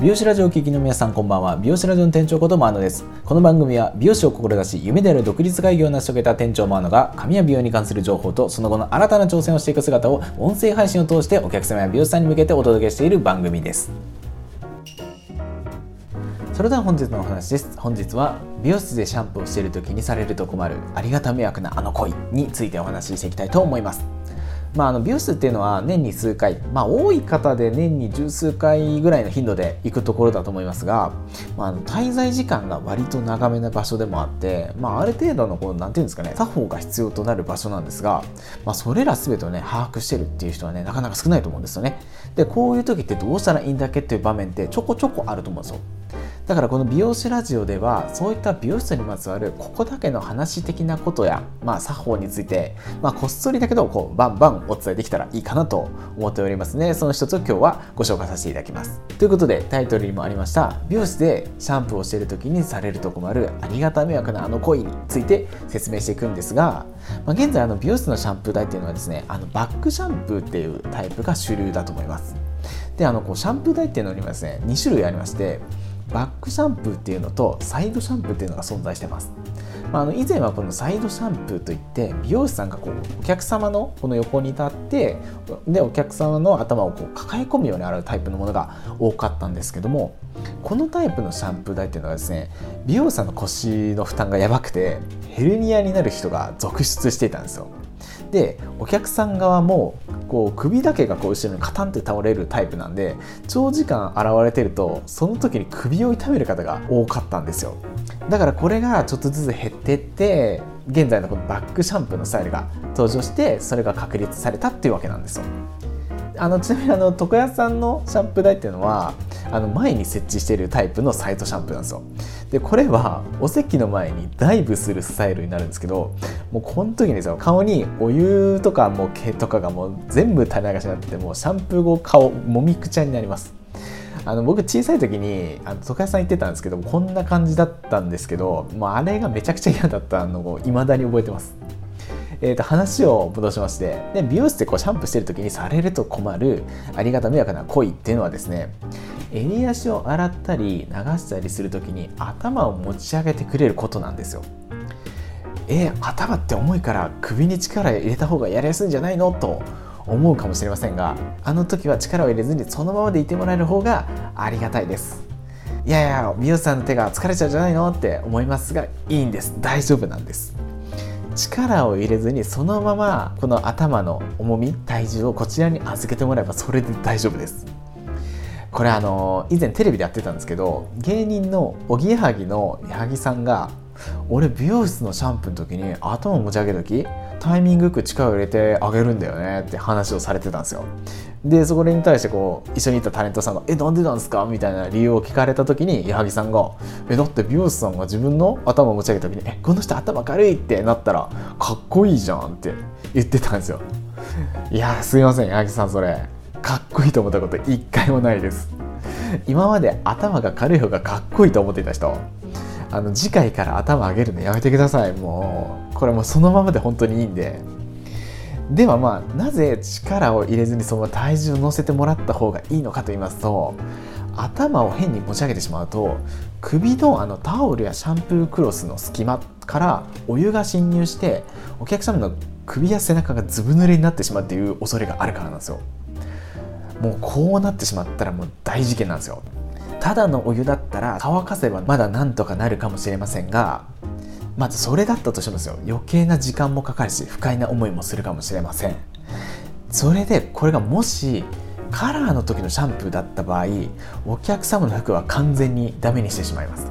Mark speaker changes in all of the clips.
Speaker 1: 美容師ラジオを聴きの皆さんこんばんは。美容師ラジオの店長ことマーノです。この番組は美容師を志し夢である独立会議を成し遂げた店長マーノが髪や美容に関する情報とその後の新たな挑戦をしていく姿を音声配信を通してお客様や美容師さんに向けてお届けしている番組です。それでは本日のお話です。本日は美容室でシャンプーをしている時にされると困るありがた迷惑なあの恋についてお話ししていきたいと思います。まあ、あの美容室っていうのは年に数回、まあ、多い方で年に十数回ぐらいの頻度で行くところだと思いますが、まあ、の滞在時間が割と長めな場所でもあって、まあ、ある程度のこうなんていうんですかね作法が必要となる場所なんですが、まあ、それら全てをね把握してるっていう人はねなかなか少ないと思うんですよね。でこういう時ってどうしたらいいんだっけっていう場面ってちょこちょこあると思うんですよ。だからこの美容師ラジオではそういった美容室にまつわるここだけの話的なことや、まあ、作法について、まあ、こっそりだけどこうバンバンお伝えできたらいいかなと思っておりますね。その一つを今日はご紹介させていただきます。ということでタイトルにもありました美容室でシャンプーをしている時にされると困るありがた迷惑なあの恋について説明していくんですが、まあ、現在あの美容室のシャンプー台っていうのはですねあのバックシャンプーっていうタイプが主流だと思います。であのこうシャンプー台っていうのにはですね2種類ありましてバックシャンプーっていうのとサイドシャンプーっていうのが存在してます。まあ、あの以前はこのサイドシャンプーといって美容師さんがこうお客様のこの横に立ってでお客様の頭をこう抱え込むように洗うタイプのものが多かったんですけどもこのタイプのシャンプー台っていうのはですね美容師さんの腰の負担がやばくてヘルニアになる人が続出していたんですよ。でお客さん側もこう首だけがこう後ろにカタンって倒れるタイプなんで長時間現れてるとその時に首を痛める方が多かったんですよ。だからこれがちょっとずつ減ってって現在のこのバックシャンプーのスタイルが登場してそれが確立されたっていうわけなんですよ。あのちなみにあの床屋さんのシャンプー台っていうのはあの前に設置しているタイプのサイドシャンプーなんですよ。でこれはお席の前にダイブするスタイルになるんですけどもうこの時にですよ顔にお湯とかもう毛とかがもう全部垂れ流しになってもうシャンプー後顔もみくちゃになります。あの僕小さい時にあの床屋さん行ってたんですけどこんな感じだったんですけどもうあれがめちゃくちゃ嫌だったのを未だに覚えてます。えー、と話を戻しましてで美容室でこうシャンプーしてる時にされると困るありがた迷惑な恋っていうのはですね襟足を洗ったり流したりする時に頭を持ち上げてくれることなんですよ。えー、頭って重いから首に力入れた方がやりやすいんじゃないの？と思うかもしれませんがあの時は力を入れずにそのままでいてもらえる方がありがたいです。いやいや美容師さんの手が疲れちゃうんじゃないの？って思いますがいいんです。大丈夫なんです。力を入れずにそのままこの頭の重み体重をこちらに預けてもらえばそれで大丈夫です。これあの以前テレビでやってたんですけど芸人のおぎやはぎの矢作さんが俺美容室のシャンプーの時に頭を持ち上げる時タイミングよく力を入れてあげるんだよねって話をされてたんですよでそこに対してこう一緒にいたタレントさんが「えなんでなんですか?」みたいな理由を聞かれた時に矢作さんが「えだって美容師さんが自分の頭を持ち上げた時に「えこの人頭軽い!」ってなったら「かっこいいじゃん」って言ってたんですよいやすいません矢作さんそれかっこいいと思ったこと一回もないです今まで頭が軽い方がかっこいいと思っていた人あの次回から頭上げるのやめてください。もうこれもうそのままで本当にいいんで。ではまあなぜ力を入れずにその体重を乗せてもらった方がいいのかと言いますと頭を変に持ち上げてしまうと首のあのタオルやシャンプークロスの隙間からお湯が侵入してお客様の首や背中がずぶ濡れになってしまうっていう恐れがあるからなんですよ。もうこうなってしまったらもう大事件なんですよ。ただのお湯だったら乾かせばまだなんとかなるかもしれませんがまずそれだったとしてもすよ。余計な時間もかかるし不快な思いもするかもしれません。それでこれがもしカラーの時のシャンプーだった場合お客様の服は完全にダメにしてしまいます。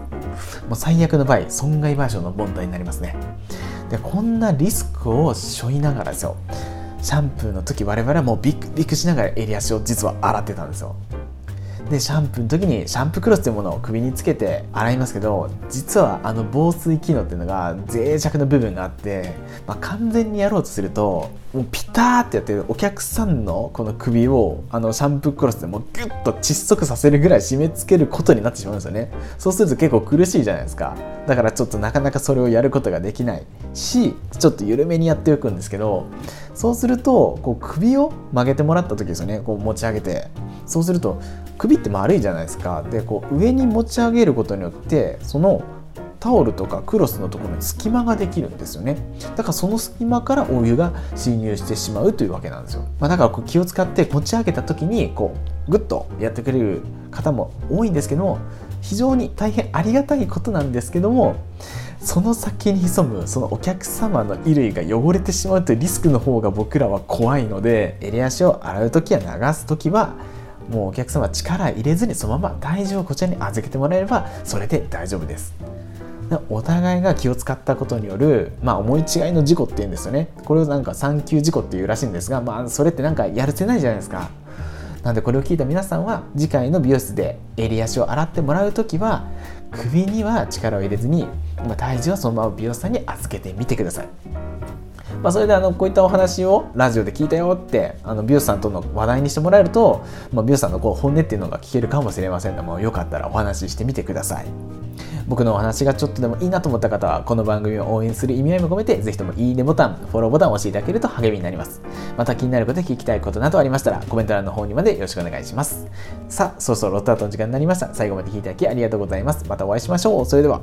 Speaker 1: もう最悪の場合損害賠償の問題になりますね。でこんなリスクを背負いながらですよ。シャンプーの時我々はもうビクビクしながら襟足を実は洗ってたんですよ。でシャンプーの時にシャンプークロスというものを首につけて洗いますけど実はあの防水機能っていうのが脆弱な部分があって、まあ、完全にやろうとするともうピターってやってお客さんのこの首をあのシャンプークロスでもうギュッと窒息させるぐらい締め付けることになってしまうんですよね。そうすると結構苦しいじゃないですか。だからちょっとなかなかそれをやることができないしちょっと緩めにやっておくんですけどそうするとこう首を曲げてもらった時ですよね。こう持ち上げて。そうすると首って丸いじゃないですか。でこう上に持ち上げることによってそのタオルとかクロスのところに隙間ができるんですよね。だからその隙間からお湯が侵入してしまうというわけなんですよ、まあ、だからこう気を使って持ち上げた時にこうグッとやってくれる方も多いんですけども非常に大変ありがたいことなんですけどもその先に潜むそのお客様の衣類が汚れてしまうというリスクの方が僕らは怖いので襟足を洗う時や流す時はもうお客様力入れずにそのまま体重をこちらに預けてもらえればそれで大丈夫です。お互いが気を使ったことによる、まあ、思い違いの事故っていうんですよね。これをなんか産休事故っていうらしいんですが、まあ、それってなんかやるせないじゃないですか。なんでこれを聞いた皆さんは次回の美容室で襟足を洗ってもらう時は首には力を入れずにまあ体重はそのまま美容師さんに預けてみてください。まあ、それであのこういったお話をラジオで聞いたよってあの美容師さんとの話題にしてもらえると、まあ、美容師さんのこう本音っていうのが聞けるかもしれませんのでもよかったらお話ししてみてください。僕のお話がちょっとでもいいなと思った方はこの番組を応援する意味合いも込めてぜひともいいねボタンフォローボタンを押していただけると励みになります。また気になること聞きたいことなどありましたらコメント欄の方にまでよろしくお願いします。さあそろそろロットアウトの時間になりました。最後まで聞いていただきありがとうございます。またお会いしましょう。それでは。